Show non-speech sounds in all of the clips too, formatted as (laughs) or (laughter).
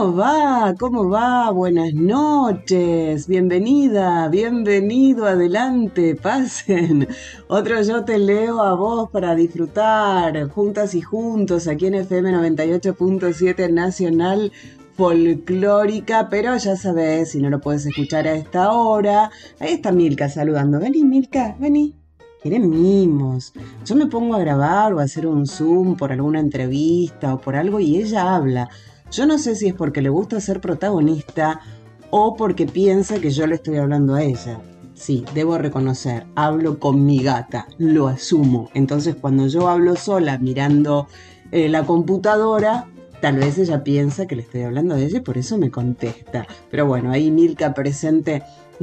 ¿Cómo va? ¿Cómo va? Buenas noches. Bienvenida, bienvenido, adelante, pasen. (laughs) Otro yo te leo a vos para disfrutar juntas y juntos aquí en FM 98.7 Nacional folclórica, pero ya sabes, si no lo puedes escuchar a esta hora, ahí está Milka saludando. Vení, Milka, vení. Quieren mimos. Yo me pongo a grabar o a hacer un Zoom por alguna entrevista o por algo y ella habla. Yo no sé si es porque le gusta ser protagonista o porque piensa que yo le estoy hablando a ella. Sí, debo reconocer, hablo con mi gata, lo asumo. Entonces cuando yo hablo sola mirando eh, la computadora, tal vez ella piensa que le estoy hablando a ella y por eso me contesta. Pero bueno, ahí Milka presente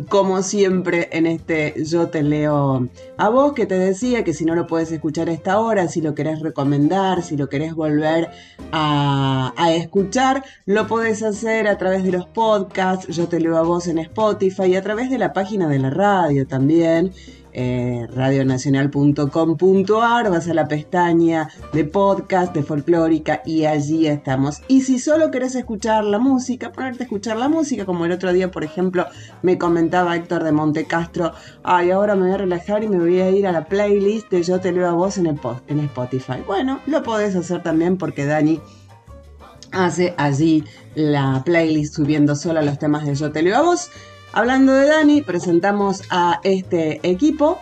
como siempre en este Yo te leo a vos que te decía que si no lo puedes escuchar a esta hora, si lo querés recomendar, si lo querés volver a, a escuchar, lo podés hacer a través de los podcasts, Yo te leo a vos en Spotify y a través de la página de la radio también eh, radionacional.com.ar, vas a la pestaña de podcast de folclórica y allí estamos. Y si solo querés escuchar la música, ponerte a escuchar la música, como el otro día, por ejemplo, me comentaba Héctor de Montecastro, ay, ahora me voy a relajar y me voy a ir a la playlist de Yo te leo a vos en, el en Spotify. Bueno, lo podés hacer también porque Dani hace allí la playlist subiendo solo los temas de Yo te leo a vos. Hablando de Dani, presentamos a este equipo.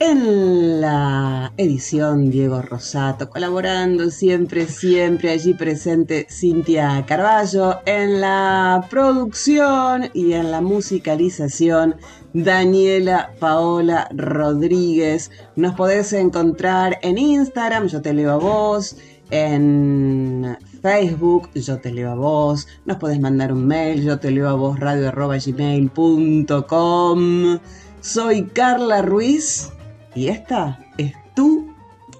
En la edición Diego Rosato, colaborando siempre, siempre allí presente Cintia Carballo, en la producción y en la musicalización Daniela Paola Rodríguez. Nos podés encontrar en Instagram, yo te leo a vos, en Facebook, yo te leo a vos, nos podés mandar un mail, yo te leo a vos radio gmail.com. Soy Carla Ruiz y esta es tu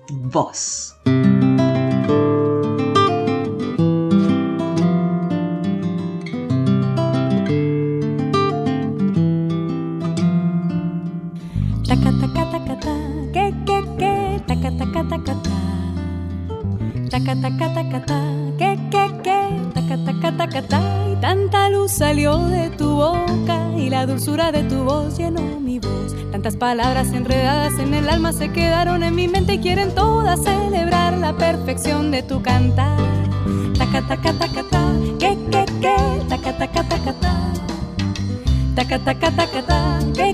voz. que, que, y tanta luz salió de tu boca y la dulzura de tu voz llenó mi voz. Tantas palabras enredadas en el alma se quedaron en mi mente y quieren todas celebrar la perfección de tu cantar. Taca, taca, taca, ta, que, que, que, taca, taca, taca, ta. Taca, taca, taca, ta, que, que, que,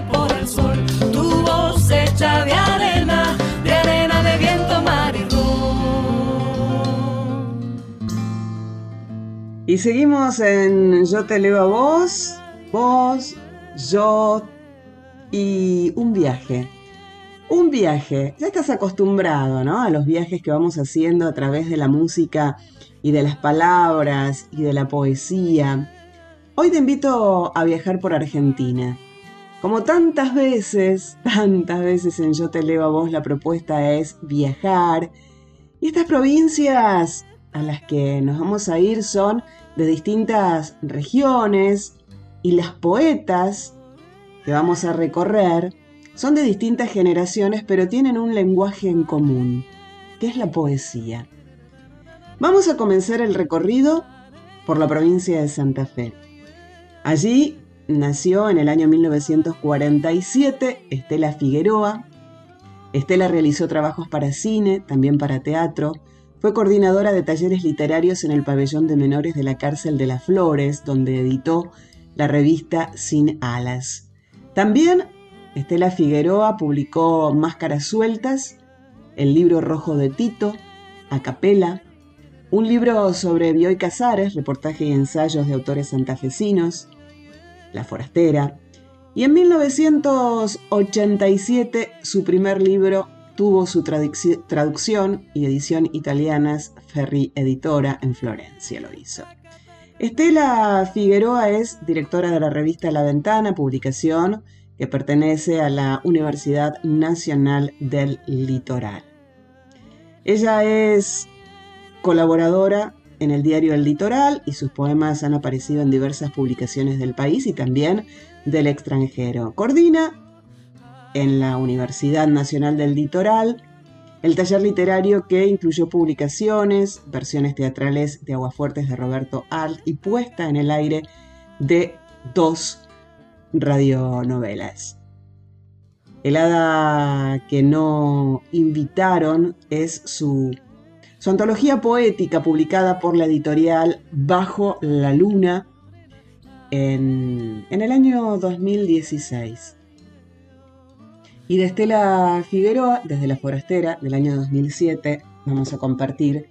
Y seguimos en Yo te leo a vos, vos, yo y un viaje. Un viaje, ya estás acostumbrado, ¿no? A los viajes que vamos haciendo a través de la música y de las palabras y de la poesía. Hoy te invito a viajar por Argentina. Como tantas veces, tantas veces en Yo te leo a vos, la propuesta es viajar. Y estas provincias a las que nos vamos a ir son de distintas regiones y las poetas que vamos a recorrer son de distintas generaciones pero tienen un lenguaje en común, que es la poesía. Vamos a comenzar el recorrido por la provincia de Santa Fe. Allí nació en el año 1947 Estela Figueroa. Estela realizó trabajos para cine, también para teatro. Fue coordinadora de talleres literarios en el pabellón de menores de la cárcel de las Flores, donde editó la revista Sin Alas. También Estela Figueroa publicó Máscaras Sueltas, el libro rojo de Tito, A Capela, un libro sobre Bioy Casares, reportaje y ensayos de autores santafesinos, La Forastera, y en 1987 su primer libro tuvo su traducción y edición italianas, Ferri Editora en Florencia lo hizo. Estela Figueroa es directora de la revista La Ventana, publicación que pertenece a la Universidad Nacional del Litoral. Ella es colaboradora en el diario El Litoral y sus poemas han aparecido en diversas publicaciones del país y también del extranjero. Coordina en la Universidad Nacional del Litoral el taller literario que incluyó publicaciones, versiones teatrales de Aguafuertes de Roberto Alt y puesta en el aire de dos radionovelas. El hada que no invitaron es su, su antología poética publicada por la editorial Bajo la Luna en, en el año 2016. Y de Estela Figueroa, desde La Forastera, del año 2007, vamos a compartir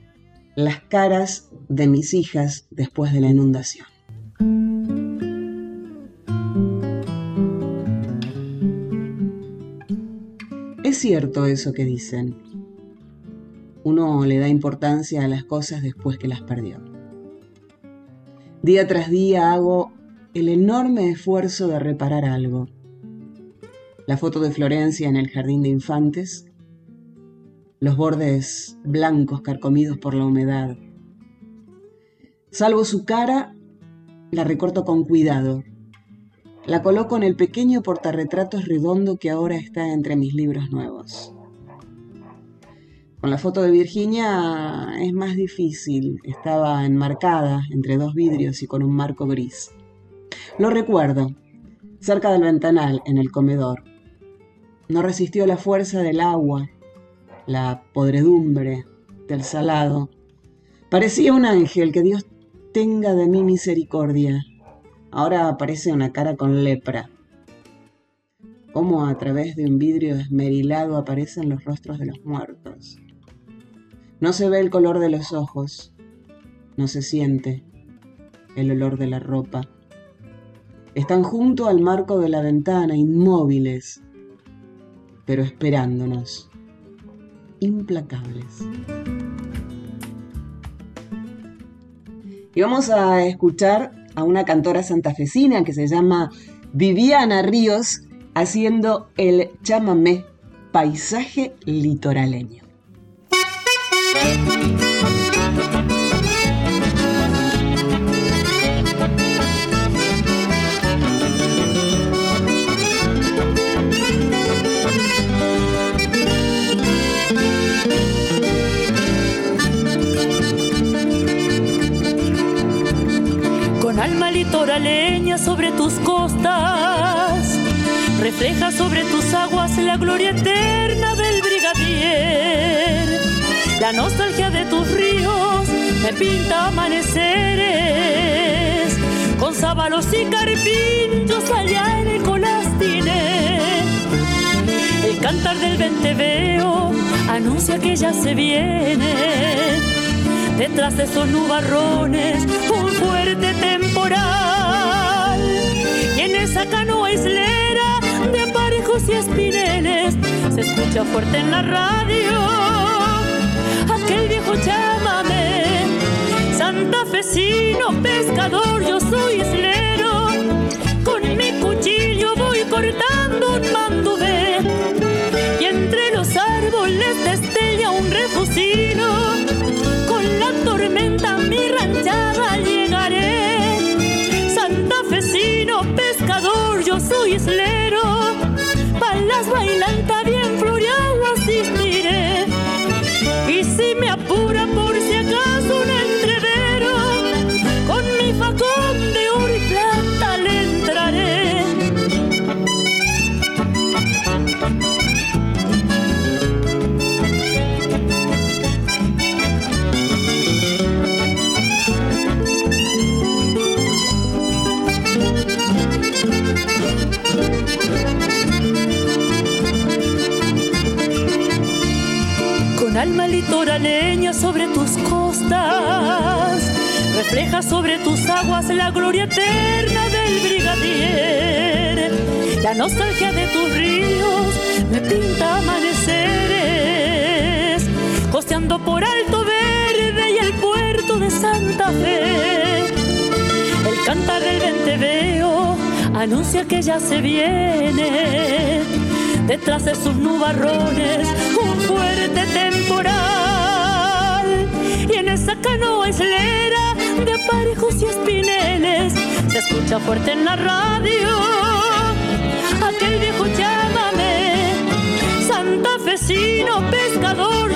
las caras de mis hijas después de la inundación. Es cierto eso que dicen. Uno le da importancia a las cosas después que las perdió. Día tras día hago el enorme esfuerzo de reparar algo la foto de Florencia en el jardín de infantes, los bordes blancos carcomidos por la humedad. Salvo su cara, la recorto con cuidado. La coloco en el pequeño portarretratos redondo que ahora está entre mis libros nuevos. Con la foto de Virginia es más difícil. Estaba enmarcada entre dos vidrios y con un marco gris. Lo recuerdo, cerca del ventanal, en el comedor. No resistió la fuerza del agua, la podredumbre del salado. Parecía un ángel, que Dios tenga de mí misericordia. Ahora aparece una cara con lepra. Cómo a través de un vidrio esmerilado aparecen los rostros de los muertos. No se ve el color de los ojos, no se siente el olor de la ropa. Están junto al marco de la ventana, inmóviles, pero esperándonos, implacables. Y vamos a escuchar a una cantora santafesina que se llama Viviana Ríos haciendo el chamamé Paisaje Litoraleño. Litoraleña sobre tus costas, refleja sobre tus aguas la gloria eterna del brigadier. La nostalgia de tus ríos me pinta amaneceres, con sábalos y carpinchos allá en el colastine. El cantar del venteveo anuncia que ya se viene Detrás de esos nubarrones, un fuerte temporal. Y en esa canoa islera de aparejos y espineles se escucha fuerte en la radio aquel viejo llámame. Santafesino, pescador, yo soy islero. Con mi cuchillo voy cortando un mandubé. Pescador, yo tus aguas la gloria eterna del brigadier. La nostalgia de tus ríos me pinta amaneceres, costeando por Alto Verde y el puerto de Santa Fe. El cantar del venteveo anuncia que ya se viene detrás de sus nubarrones un fuerte temporal. Fuerte en la radio. Aquel viejo llámame, santafesino pescador,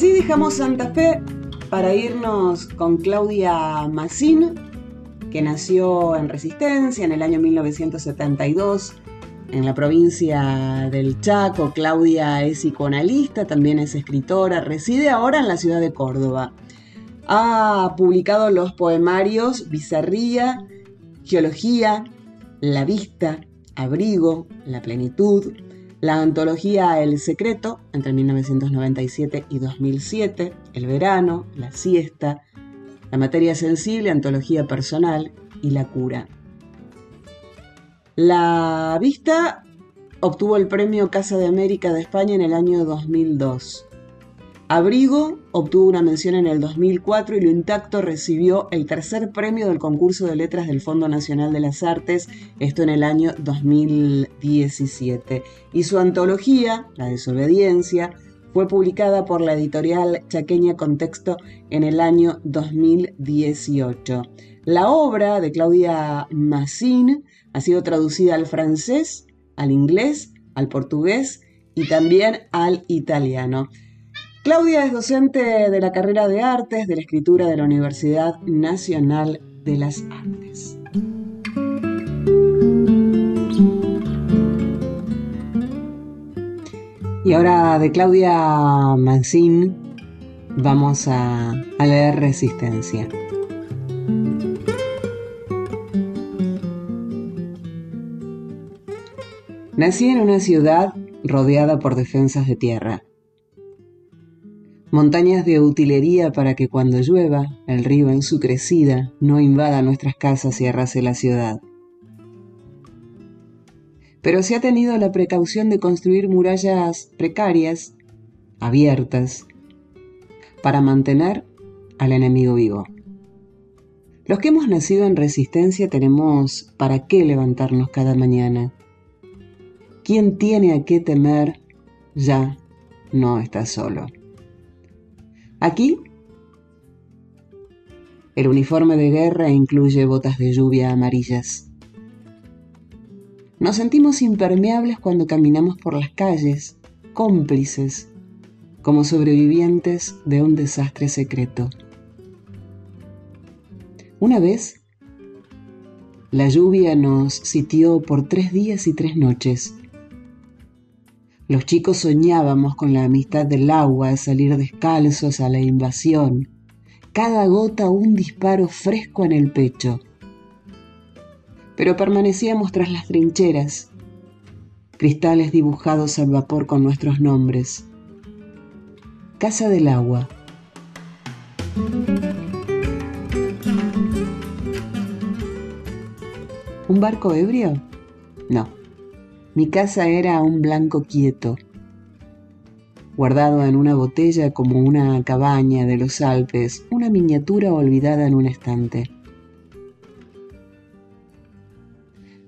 así dejamos Santa Fe para irnos con Claudia Massín, que nació en Resistencia en el año 1972 en la provincia del Chaco. Claudia es psicoanalista, también es escritora, reside ahora en la ciudad de Córdoba. Ha publicado los poemarios Bizarría, Geología, La Vista, Abrigo, La Plenitud, la antología El Secreto entre 1997 y 2007, El Verano, La Siesta, La Materia Sensible, Antología Personal y La Cura. La Vista obtuvo el premio Casa de América de España en el año 2002. Abrigo obtuvo una mención en el 2004 y Lo Intacto recibió el tercer premio del concurso de letras del Fondo Nacional de las Artes, esto en el año 2017. Y su antología, La Desobediencia, fue publicada por la editorial chaqueña Contexto en el año 2018. La obra de Claudia Massín ha sido traducida al francés, al inglés, al portugués y también al italiano. Claudia es docente de la carrera de artes de la escritura de la Universidad Nacional de las Artes. Y ahora de Claudia Mancín vamos a, a leer Resistencia. Nací en una ciudad rodeada por defensas de tierra. Montañas de utilería para que cuando llueva, el río en su crecida no invada nuestras casas y arrase la ciudad. Pero se ha tenido la precaución de construir murallas precarias, abiertas, para mantener al enemigo vivo. Los que hemos nacido en resistencia tenemos para qué levantarnos cada mañana quien tiene a qué temer ya no está solo. Aquí, el uniforme de guerra incluye botas de lluvia amarillas. Nos sentimos impermeables cuando caminamos por las calles, cómplices, como sobrevivientes de un desastre secreto. Una vez, la lluvia nos sitió por tres días y tres noches. Los chicos soñábamos con la amistad del agua, salir descalzos a la invasión. Cada gota un disparo fresco en el pecho. Pero permanecíamos tras las trincheras, cristales dibujados al vapor con nuestros nombres. Casa del agua. ¿Un barco ebrio? No. Mi casa era un blanco quieto, guardado en una botella como una cabaña de los Alpes, una miniatura olvidada en un estante.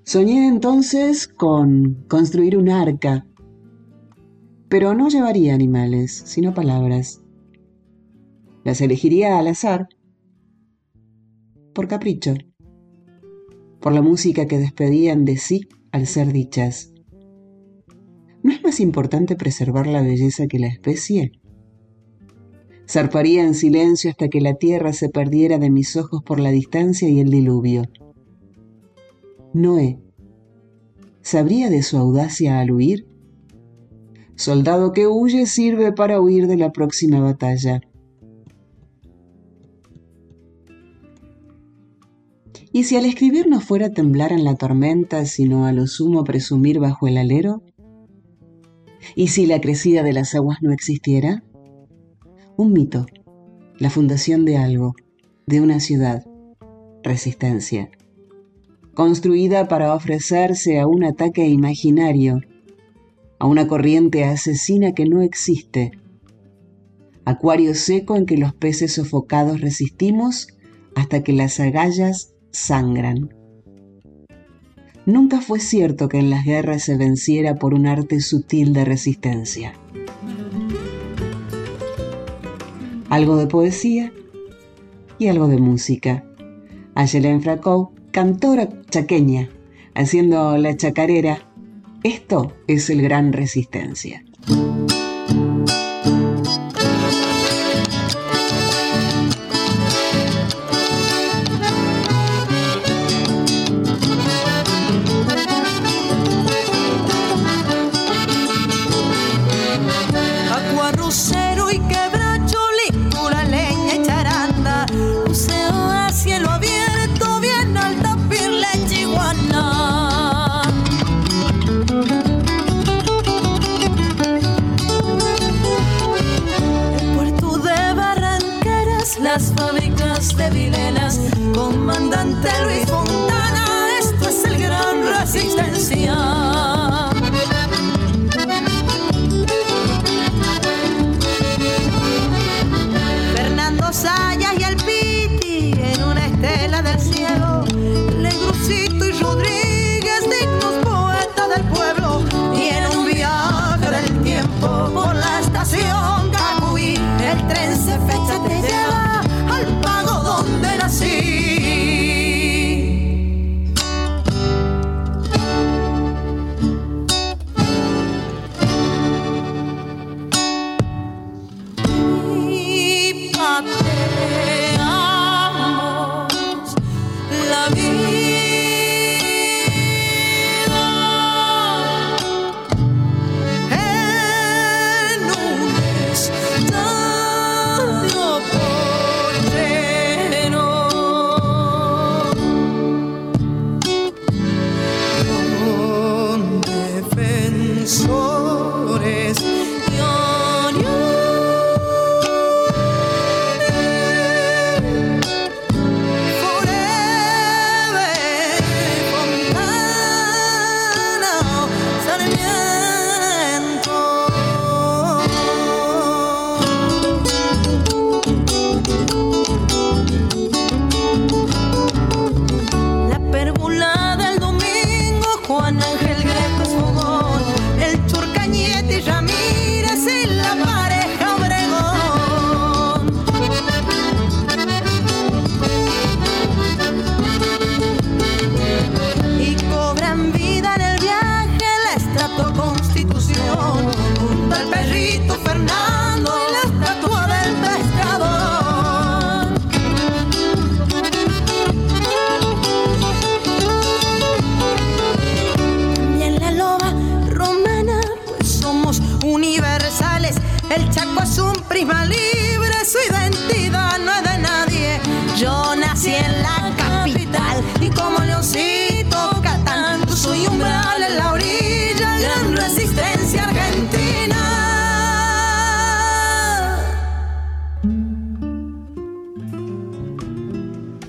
Soñé entonces con construir un arca, pero no llevaría animales, sino palabras. Las elegiría al azar, por capricho, por la música que despedían de sí al ser dichas. ¿No es más importante preservar la belleza que la especie? Zarparía en silencio hasta que la tierra se perdiera de mis ojos por la distancia y el diluvio. Noé, ¿sabría de su audacia al huir? Soldado que huye sirve para huir de la próxima batalla. ¿Y si al escribir no fuera temblar en la tormenta, sino a lo sumo presumir bajo el alero? ¿Y si la crecida de las aguas no existiera? Un mito, la fundación de algo, de una ciudad, resistencia, construida para ofrecerse a un ataque imaginario, a una corriente asesina que no existe, acuario seco en que los peces sofocados resistimos hasta que las agallas sangran. Nunca fue cierto que en las guerras se venciera por un arte sutil de resistencia. Algo de poesía y algo de música. Ayelen Fracou, cantora chaqueña, haciendo la chacarera. Esto es el Gran Resistencia. trance faite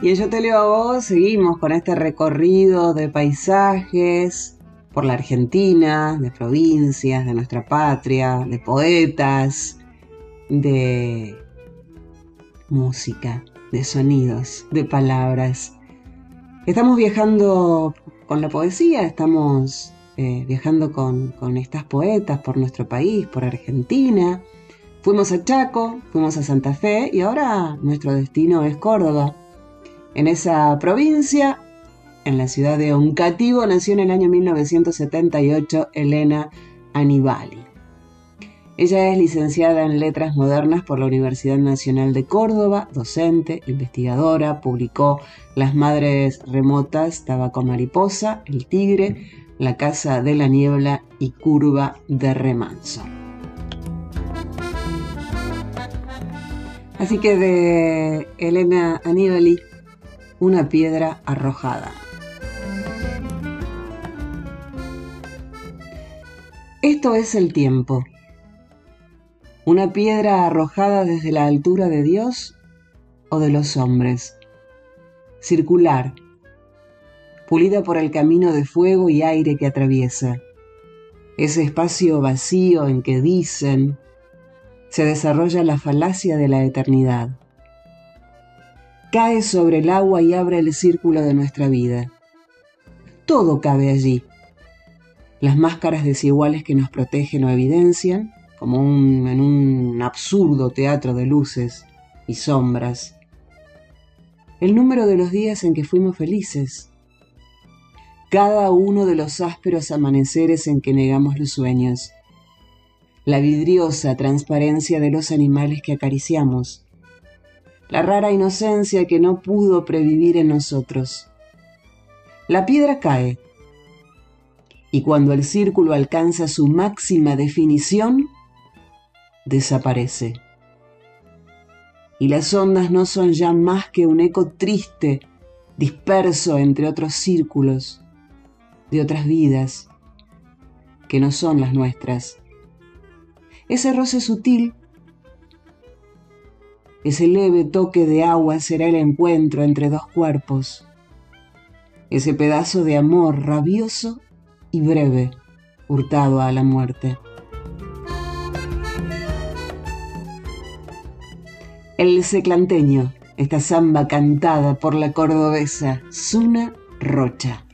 Y en Yo te leo a vos seguimos con este recorrido de paisajes por la Argentina, de provincias, de nuestra patria, de poetas, de música, de sonidos, de palabras. Estamos viajando con la poesía, estamos eh, viajando con, con estas poetas por nuestro país, por Argentina. Fuimos a Chaco, fuimos a Santa Fe y ahora nuestro destino es Córdoba. En esa provincia, en la ciudad de Oncativo, nació en el año 1978 Elena Anibali. Ella es licenciada en Letras Modernas por la Universidad Nacional de Córdoba, docente, investigadora, publicó Las Madres Remotas, Tabaco Mariposa, El Tigre, La Casa de la Niebla y Curva de Remanso. Así que de Elena Aníbali, una piedra arrojada. Esto es el tiempo una piedra arrojada desde la altura de Dios o de los hombres, circular, pulida por el camino de fuego y aire que atraviesa, ese espacio vacío en que dicen se desarrolla la falacia de la eternidad. Cae sobre el agua y abre el círculo de nuestra vida. Todo cabe allí. Las máscaras desiguales que nos protegen o evidencian, como en un absurdo teatro de luces y sombras. El número de los días en que fuimos felices. Cada uno de los ásperos amaneceres en que negamos los sueños. La vidriosa transparencia de los animales que acariciamos. La rara inocencia que no pudo previvir en nosotros. La piedra cae. Y cuando el círculo alcanza su máxima definición, desaparece. Y las ondas no son ya más que un eco triste, disperso entre otros círculos, de otras vidas, que no son las nuestras. Ese roce sutil, ese leve toque de agua será el encuentro entre dos cuerpos, ese pedazo de amor rabioso y breve, hurtado a la muerte. El seclanteño, esta samba cantada por la cordobesa Suna Rocha.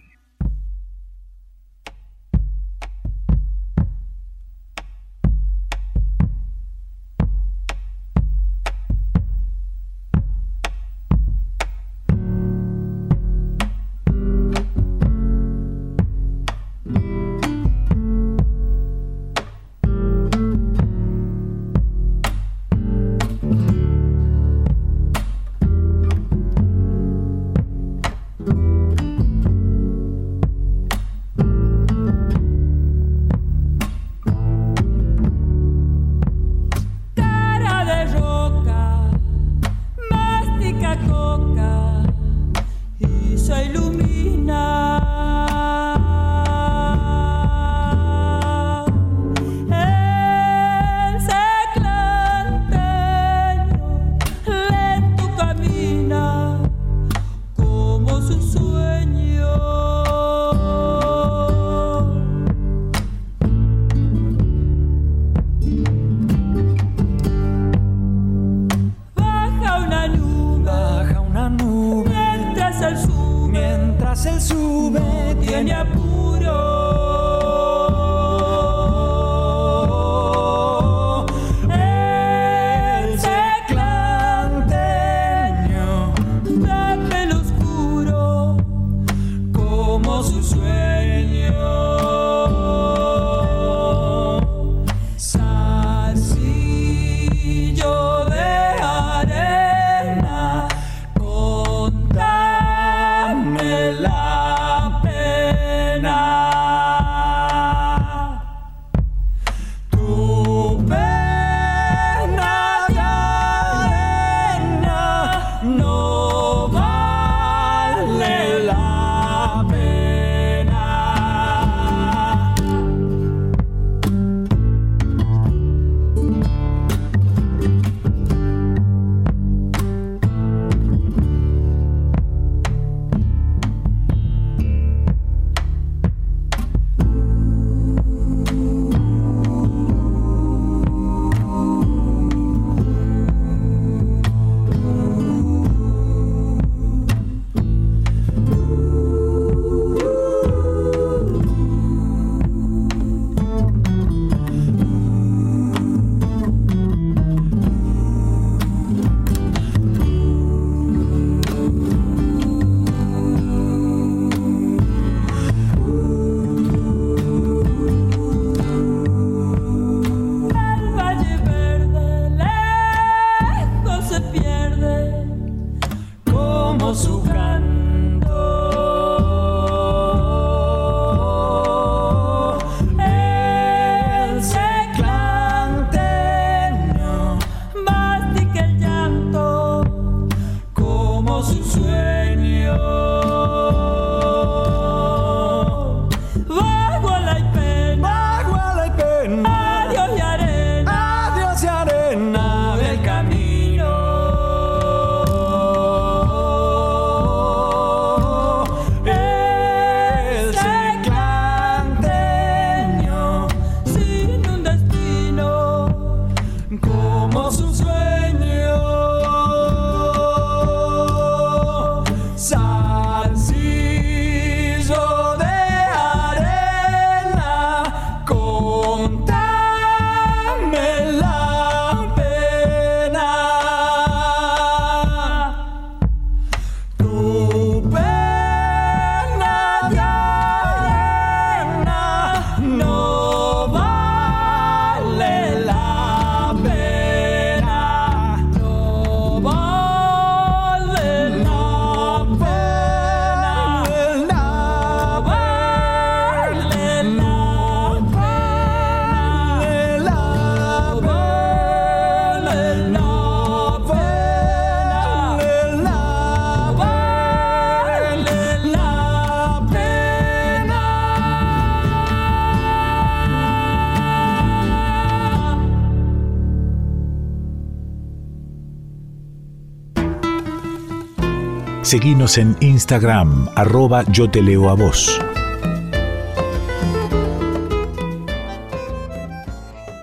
Seguinos en Instagram, arroba yo te leo a vos.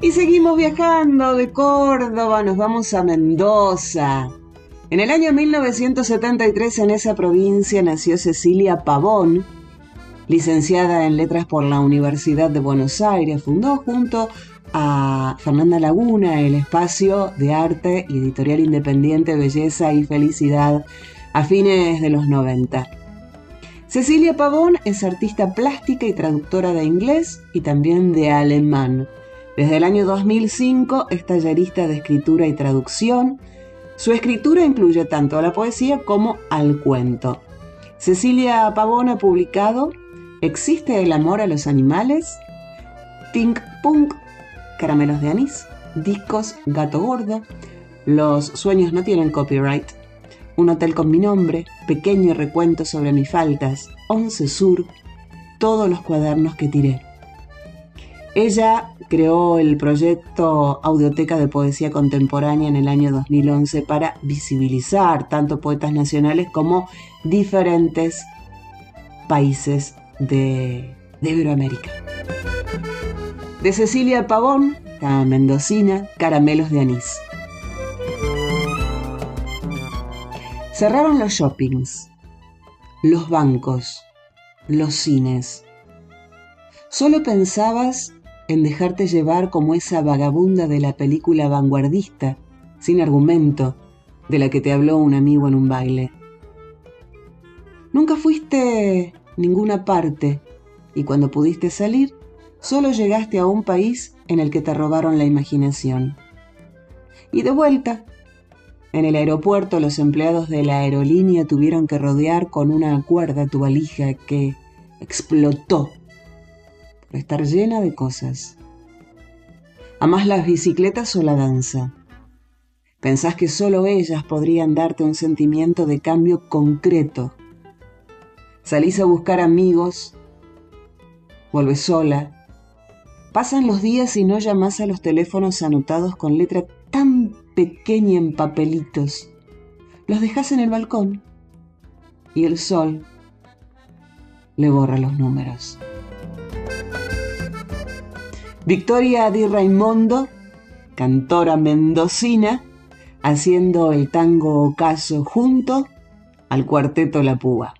Y seguimos viajando de Córdoba, nos vamos a Mendoza. En el año 1973 en esa provincia nació Cecilia Pavón, licenciada en letras por la Universidad de Buenos Aires. Fundó junto a Fernanda Laguna el espacio de arte y editorial independiente Belleza y Felicidad a fines de los 90. Cecilia Pavón es artista plástica y traductora de inglés y también de alemán. Desde el año 2005 es tallerista de escritura y traducción. Su escritura incluye tanto a la poesía como al cuento. Cecilia Pavón ha publicado ¿Existe el amor a los animales? Pink Punk, Caramelos de anís, Discos Gato Gordo, Los sueños no tienen copyright, un hotel con mi nombre, pequeño recuento sobre mis faltas, Once Sur, todos los cuadernos que tiré. Ella creó el proyecto Audioteca de Poesía Contemporánea en el año 2011 para visibilizar tanto poetas nacionales como diferentes países de, de Iberoamérica. De Cecilia Pavón, la mendocina, Caramelos de Anís. Cerraron los shoppings, los bancos, los cines. Solo pensabas en dejarte llevar como esa vagabunda de la película vanguardista, sin argumento, de la que te habló un amigo en un baile. Nunca fuiste ninguna parte y cuando pudiste salir, solo llegaste a un país en el que te robaron la imaginación. Y de vuelta, en el aeropuerto los empleados de la aerolínea tuvieron que rodear con una cuerda tu valija que explotó por estar llena de cosas. Amás las bicicletas o la danza. Pensás que solo ellas podrían darte un sentimiento de cambio concreto. Salís a buscar amigos, vuelves sola. Pasan los días y no llamás a los teléfonos anotados con letra tan pequeña en papelitos. Los dejas en el balcón y el sol le borra los números. Victoria Di Raimondo, cantora mendocina, haciendo el tango ocaso junto al cuarteto La Púa.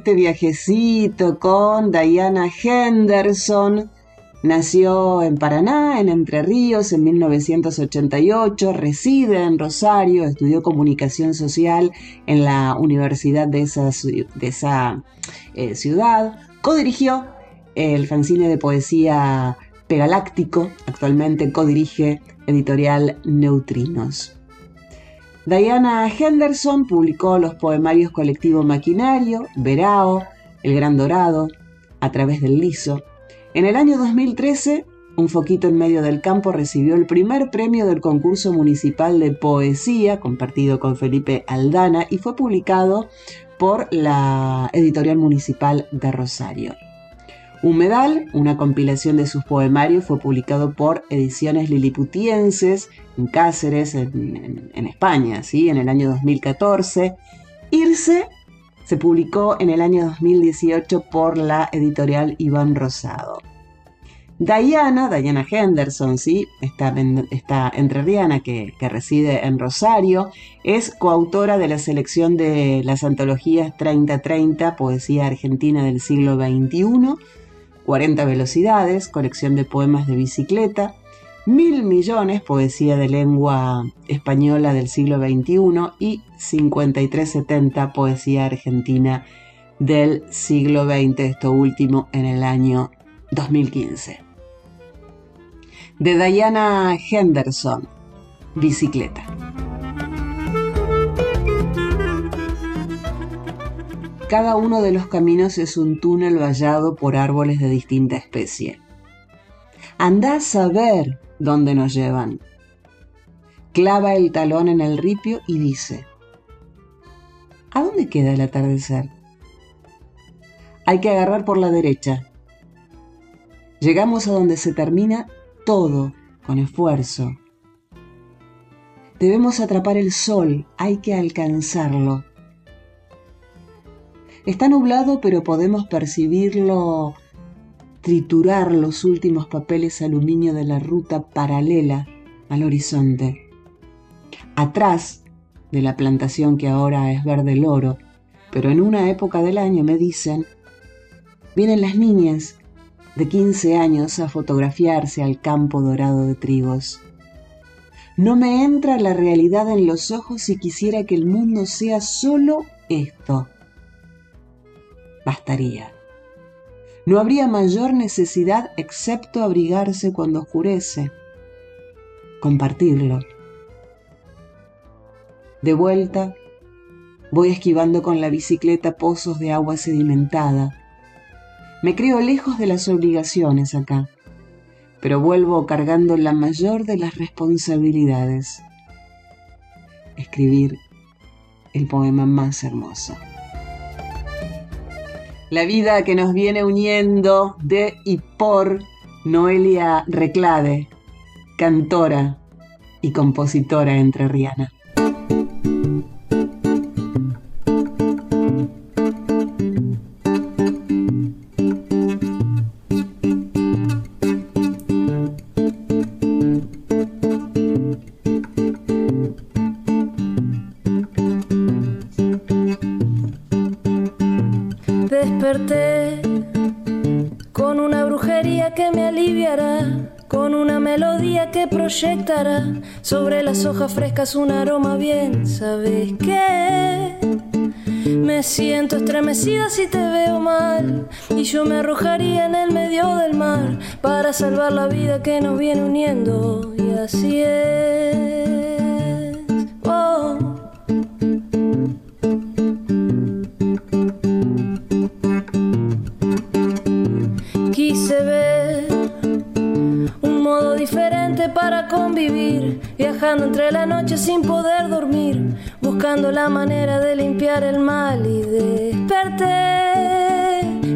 Este viajecito con Diana Henderson. Nació en Paraná, en Entre Ríos, en 1988, reside en Rosario, estudió comunicación social en la universidad de esa, de esa eh, ciudad, codirigió el fanzine de poesía Pegaláctico, actualmente codirige editorial Neutrinos. Diana Henderson publicó los poemarios colectivo Maquinario, Verao, El Gran Dorado, A través del Liso. En el año 2013, Un Foquito en Medio del Campo recibió el primer premio del concurso municipal de poesía, compartido con Felipe Aldana, y fue publicado por la editorial municipal de Rosario. Humedal, una compilación de sus poemarios, fue publicado por Ediciones Liliputienses en Cáceres, en, España, ¿sí? en el año 2014. Irse se publicó en el año 2018 por la editorial Iván Rosado. Diana, Diana Henderson, ¿sí? esta, esta entrerriana que, que, reside en Rosario, es coautora de la selección de las antologías 3030, Poesía Argentina del siglo XXI, 40 velocidades, colección de poemas de bicicleta, Mil millones, poesía de lengua española del siglo XXI y 5370, poesía argentina del siglo XX, esto último en el año 2015. De Diana Henderson, Bicicleta. Cada uno de los caminos es un túnel vallado por árboles de distinta especie. Andá a saber dónde nos llevan. Clava el talón en el ripio y dice, ¿A dónde queda el atardecer? Hay que agarrar por la derecha. Llegamos a donde se termina todo con esfuerzo. Debemos atrapar el sol, hay que alcanzarlo. Está nublado, pero podemos percibirlo triturar los últimos papeles aluminio de la ruta paralela al horizonte. Atrás de la plantación que ahora es verde loro, pero en una época del año me dicen, vienen las niñas de 15 años a fotografiarse al campo dorado de trigos. No me entra la realidad en los ojos si quisiera que el mundo sea solo esto bastaría. No habría mayor necesidad excepto abrigarse cuando oscurece, compartirlo. De vuelta, Voy esquivando con la bicicleta pozos de agua sedimentada. Me creo lejos de las obligaciones acá, pero vuelvo cargando la mayor de las responsabilidades. Escribir el poema más hermoso. La vida que nos viene uniendo de y por Noelia Reclade, cantora y compositora entrerriana. Sobre las hojas frescas un aroma bien, ¿sabes qué? Me siento estremecida si te veo mal y yo me arrojaría en el medio del mar para salvar la vida que nos viene uniendo y así es. Entre la noche sin poder dormir, buscando la manera de limpiar el mal y desperté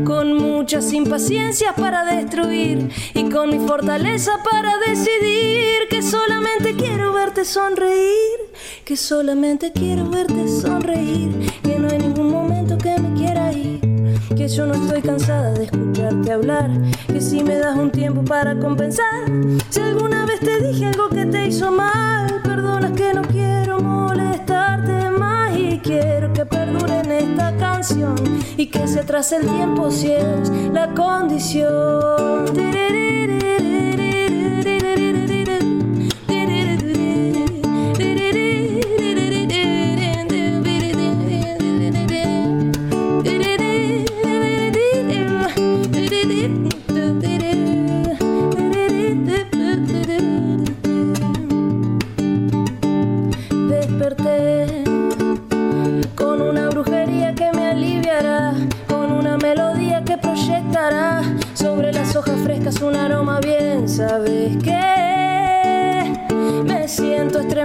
con muchas impaciencias para destruir y con mi fortaleza para decidir que solamente quiero verte sonreír, que solamente quiero verte sonreír, que no hay ningún momento que me quiera que yo no estoy cansada de escucharte hablar, que si me das un tiempo para compensar, si alguna vez te dije algo que te hizo mal, perdona que no quiero molestarte más y quiero que perdure en esta canción y que se atrase el tiempo si es la condición.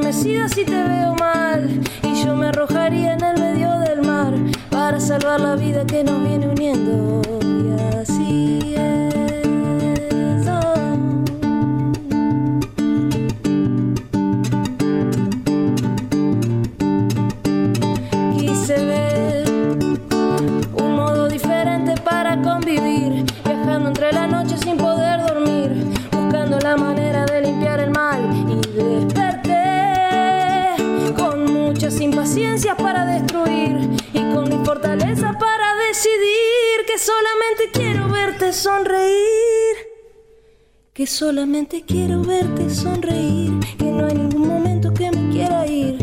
Estremecida si te veo que solamente quiero verte sonreír, que no hay ningún momento que me quiera ir.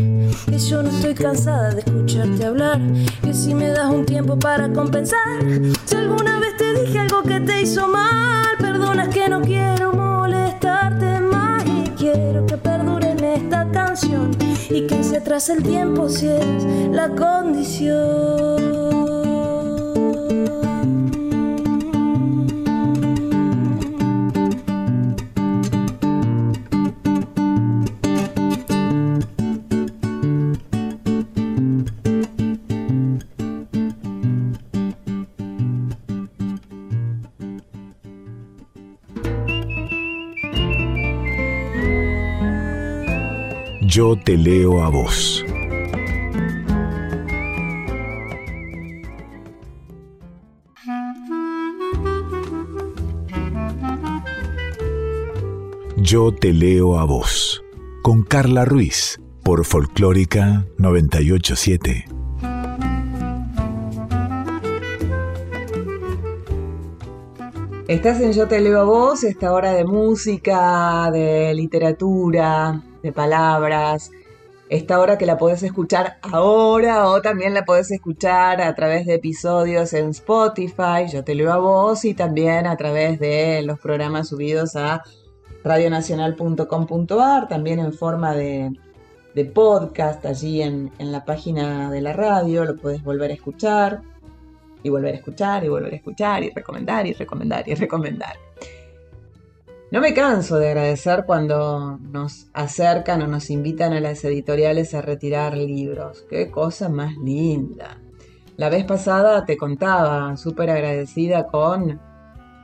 Que yo no estoy cansada de escucharte hablar, que si me das un tiempo para compensar, si alguna vez te dije algo que te hizo mal, perdonas que no quiero más y quiero que perdure en esta canción y que se atrase el tiempo si es la condición. Yo te leo a vos. Yo te leo a vos. Con Carla Ruiz, por Folclórica 987. Estás en Yo te leo a vos, esta hora de música, de literatura, de palabras. Esta hora que la podés escuchar ahora o también la podés escuchar a través de episodios en Spotify, yo te leo a vos, y también a través de los programas subidos a radionacional.com.ar, también en forma de, de podcast allí en, en la página de la radio, lo puedes volver a escuchar y volver a escuchar y volver a escuchar y recomendar y recomendar y recomendar. No me canso de agradecer cuando nos acercan o nos invitan a las editoriales a retirar libros. Qué cosa más linda. La vez pasada te contaba, súper agradecida con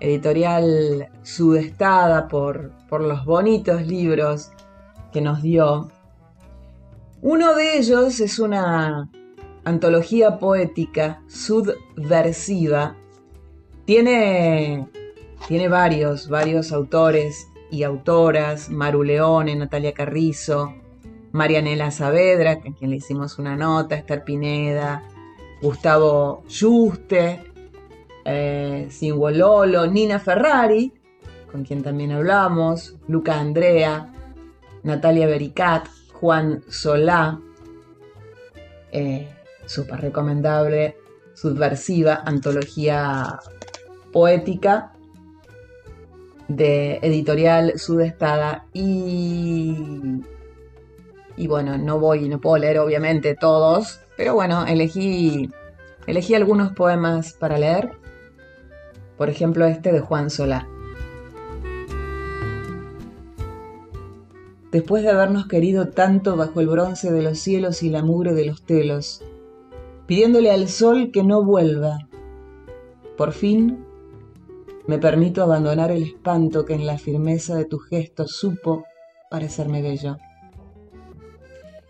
Editorial Sudestada por, por los bonitos libros que nos dio. Uno de ellos es una antología poética subversiva. Tiene tiene varios, varios autores y autoras, Maru Leone, Natalia Carrizo, Marianela Saavedra, a quien le hicimos una nota, Esther Pineda, Gustavo Juste, eh, Nina Ferrari, con quien también hablamos, Luca Andrea, Natalia Bericat, Juan Solá, eh, súper recomendable, subversiva, antología poética de editorial Sudestada y y bueno, no voy, no puedo leer obviamente todos, pero bueno, elegí elegí algunos poemas para leer. Por ejemplo, este de Juan Solá. Después de habernos querido tanto bajo el bronce de los cielos y la mugre de los telos, pidiéndole al sol que no vuelva, por fin me permito abandonar el espanto que en la firmeza de tu gesto supo parecerme bello.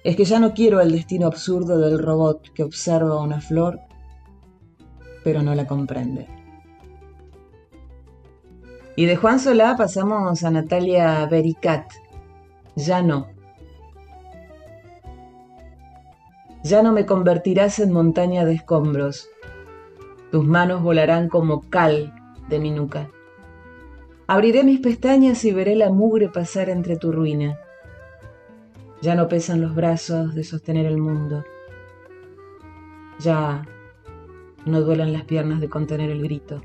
Es que ya no quiero el destino absurdo del robot que observa una flor, pero no la comprende. Y de Juan Solá pasamos a Natalia Bericat. Ya no. Ya no me convertirás en montaña de escombros. Tus manos volarán como cal de mi nuca. Abriré mis pestañas y veré la mugre pasar entre tu ruina. Ya no pesan los brazos de sostener el mundo. Ya no duelen las piernas de contener el grito.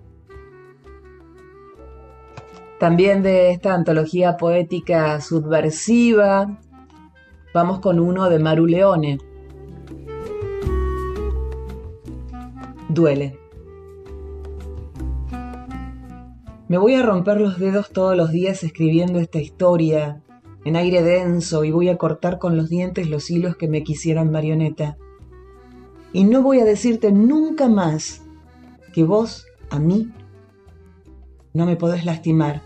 También de esta antología poética subversiva, vamos con uno de Maru Leone. Duele. Me voy a romper los dedos todos los días escribiendo esta historia en aire denso y voy a cortar con los dientes los hilos que me quisieran marioneta. Y no voy a decirte nunca más que vos, a mí, no me podés lastimar,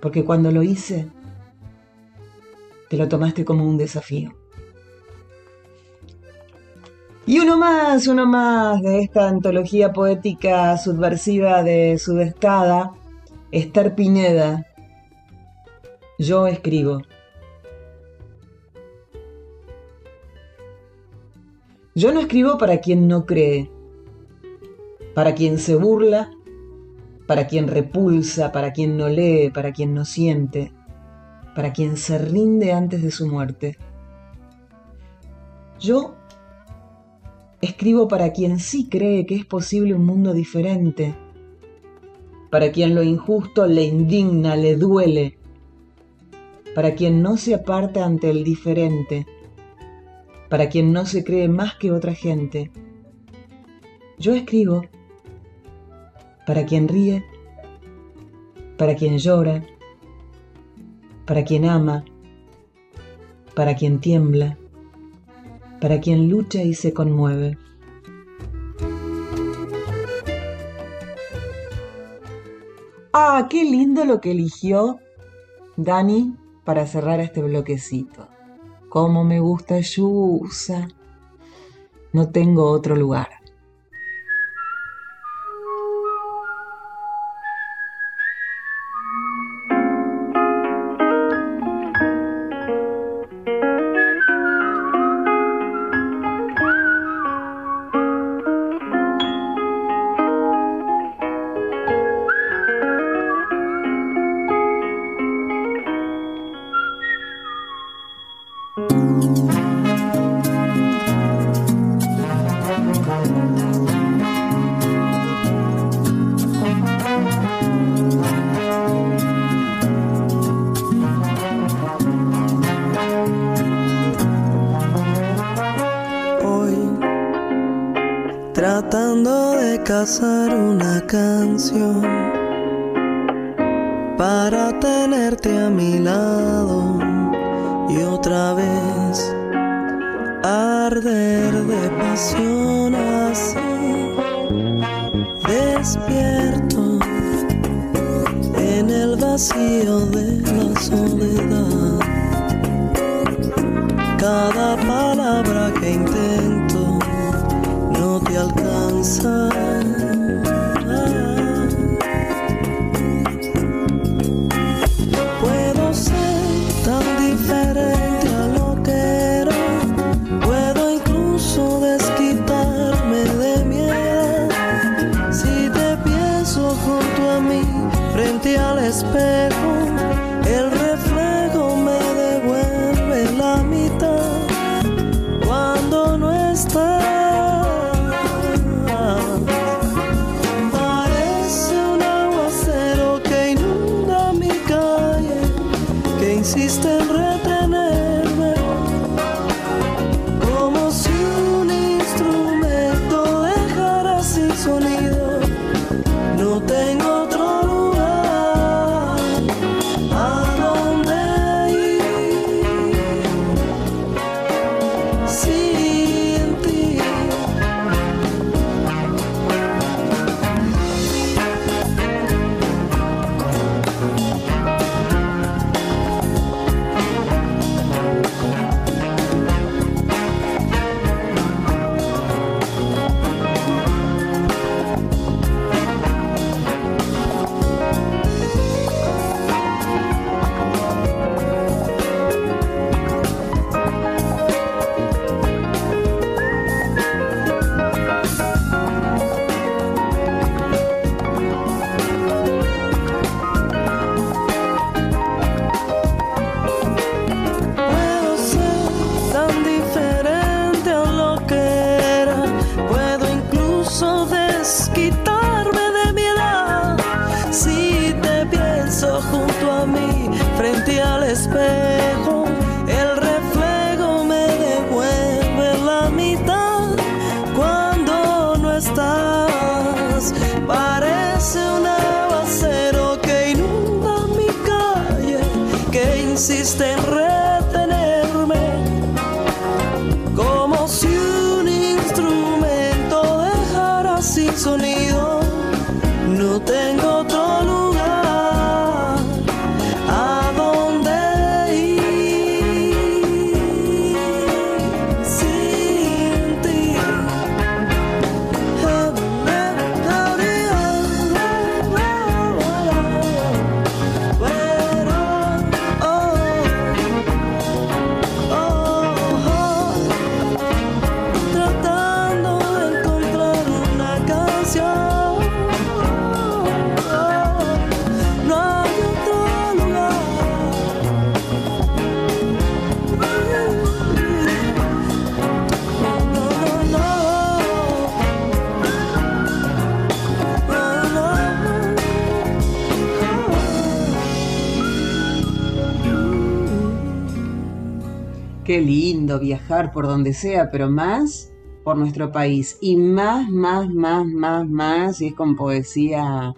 porque cuando lo hice, te lo tomaste como un desafío. Y uno más, uno más de esta antología poética subversiva de Sudestada, Esther Pineda. Yo escribo. Yo no escribo para quien no cree, para quien se burla, para quien repulsa, para quien no lee, para quien no siente, para quien se rinde antes de su muerte. Yo Escribo para quien sí cree que es posible un mundo diferente, para quien lo injusto le indigna, le duele, para quien no se aparta ante el diferente, para quien no se cree más que otra gente. Yo escribo para quien ríe, para quien llora, para quien ama, para quien tiembla para quien lucha y se conmueve. Ah, qué lindo lo que eligió Dani para cerrar este bloquecito. Cómo me gusta Yusa. No tengo otro lugar. Arder de pasión así. Despierto en el vacío de la soledad. Cada palabra que intento no te alcanza viajar por donde sea, pero más por nuestro país. Y más, más, más, más, más, y es con poesía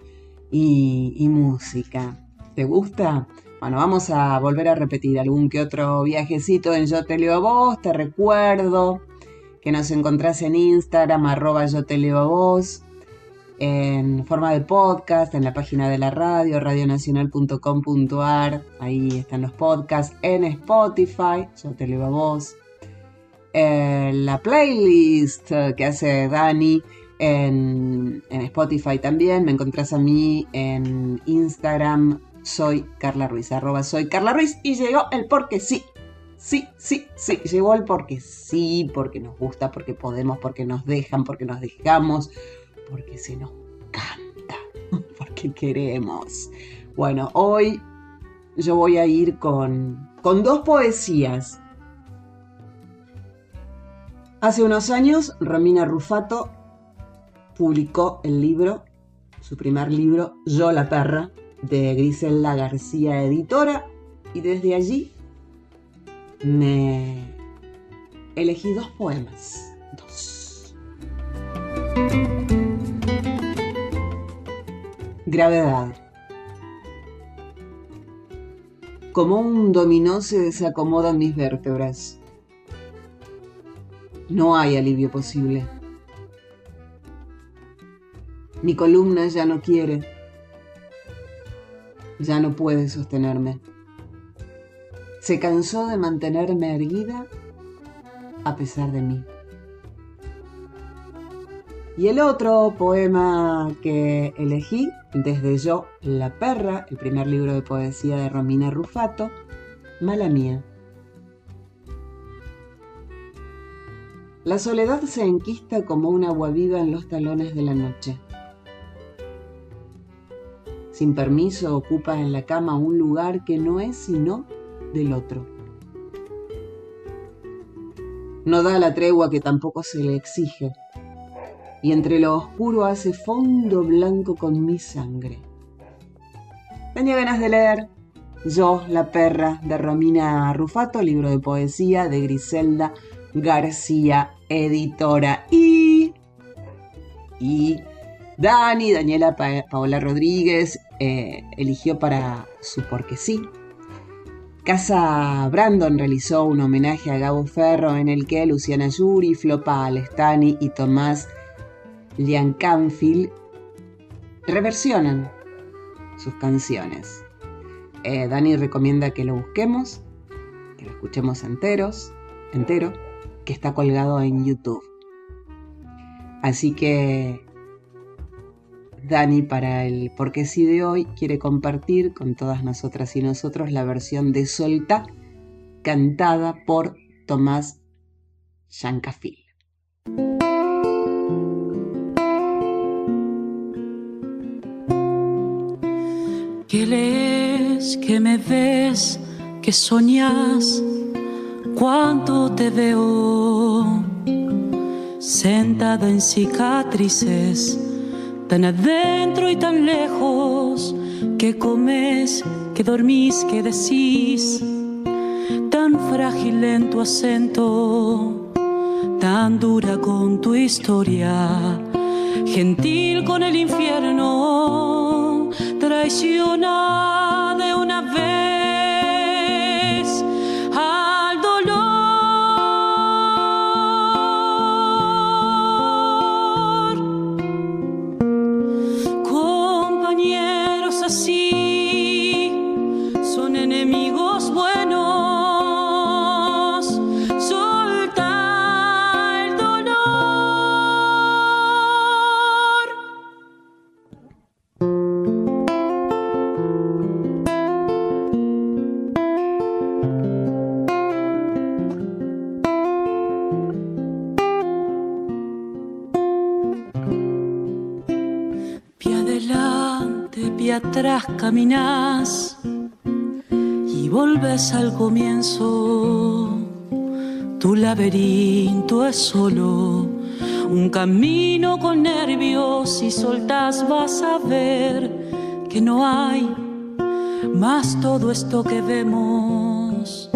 y, música. ¿Te gusta? Bueno, vamos a volver a repetir algún que otro viajecito en Yo Te Leo a Vos. Te recuerdo que nos encontrás en Instagram, arroba Yo Te Leo a Vos en forma de podcast en la página de la radio, radionacional.com.ar. Ahí están los podcasts en Spotify, yo te leo a vos. la playlist que hace Dani en, en, Spotify también. Me encontrás a mí en Instagram, soy Carla Ruiz, arroba soy Carla Ruiz. Y llegó el porque sí. Sí, sí, sí, llegó el porque sí, porque nos gusta, porque podemos, porque nos dejan, porque nos dejamos, porque se nos canta, (laughs) porque queremos. Bueno, hoy yo voy a ir con, con dos poesías. Hace unos años, Romina Rufato publicó el libro, su primer libro, Yo la perra, de Griselda García Editora, y desde allí me elegí dos poemas. Dos. Gravedad. Como un dominó se desacomodan mis vértebras. No hay alivio posible. Mi columna ya no quiere. Ya no puede sostenerme. Se cansó de mantenerme erguida a pesar de mí. Y el otro poema que elegí, desde yo, La perra, el primer libro de poesía de Romina Rufato, Mala mía. La soledad se enquista como un agua viva en los talones de la noche. Sin permiso ocupa en la cama un lugar que no es sino del otro. No da la tregua que tampoco se le exige y entre lo oscuro hace fondo blanco con mi sangre. Tenía ganas de leer Yo, la perra, de Romina Rufato, libro de poesía de Griselda García, editora. Y. Y. Dani, Daniela Paola Rodríguez, eh, eligió para su porque sí. Casa Brandon realizó un homenaje a Gabo Ferro en el que Luciana Yuri, Flopa Alestani y Tomás Lian Canfield reversionan sus canciones. Eh, Dani recomienda que lo busquemos, que lo escuchemos enteros, entero, que está colgado en YouTube. Así que Dani para el Porque sí de hoy quiere compartir con todas nosotras y nosotros la versión de Solta cantada por Tomás Yancafil. Que lees, que me ves, que soñas, cuánto te veo sentada en cicatrices, tan adentro y tan lejos, que comes, que dormís, que decís, tan frágil en tu acento, tan dura con tu historia, gentil con el infierno impresionar. Caminas y volves al comienzo. Tu laberinto es solo un camino con nervios y soltas vas a ver que no hay más todo esto que vemos.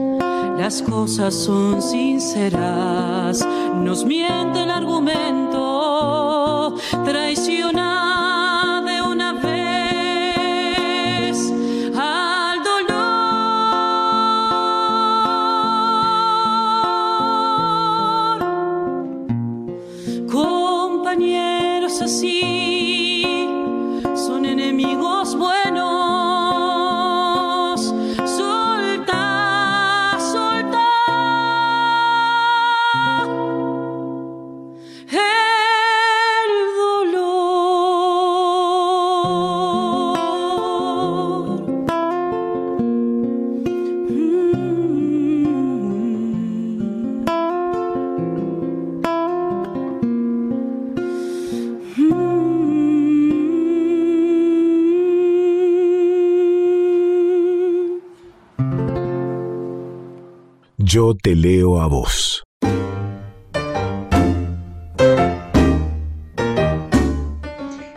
Las cosas son sinceras, nos miente el argumento, Yo te leo a vos.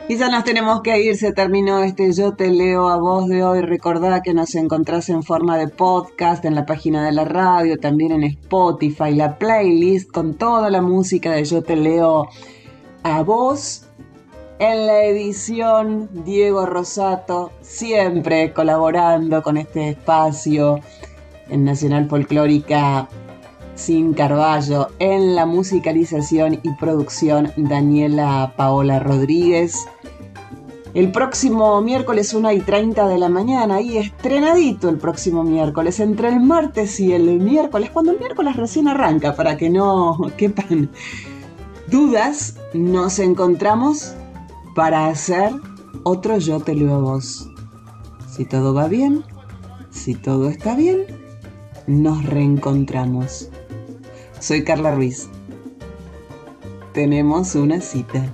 Y ya nos tenemos que ir, se terminó este Yo te leo a voz de hoy. Recordá que nos encontrás en forma de podcast en la página de la radio, también en Spotify, la playlist con toda la música de Yo te leo a vos. En la edición, Diego Rosato, siempre colaborando con este espacio en Nacional Folclórica sin Carballo. En la musicalización y producción, Daniela Paola Rodríguez. El próximo miércoles 1 y 30 de la mañana, y estrenadito el próximo miércoles, entre el martes y el miércoles, cuando el miércoles recién arranca, para que no (laughs) quepan dudas, nos encontramos para hacer otro Yo te leo a vos. Si todo va bien, si todo está bien, nos reencontramos. Soy Carla Ruiz. Tenemos una cita.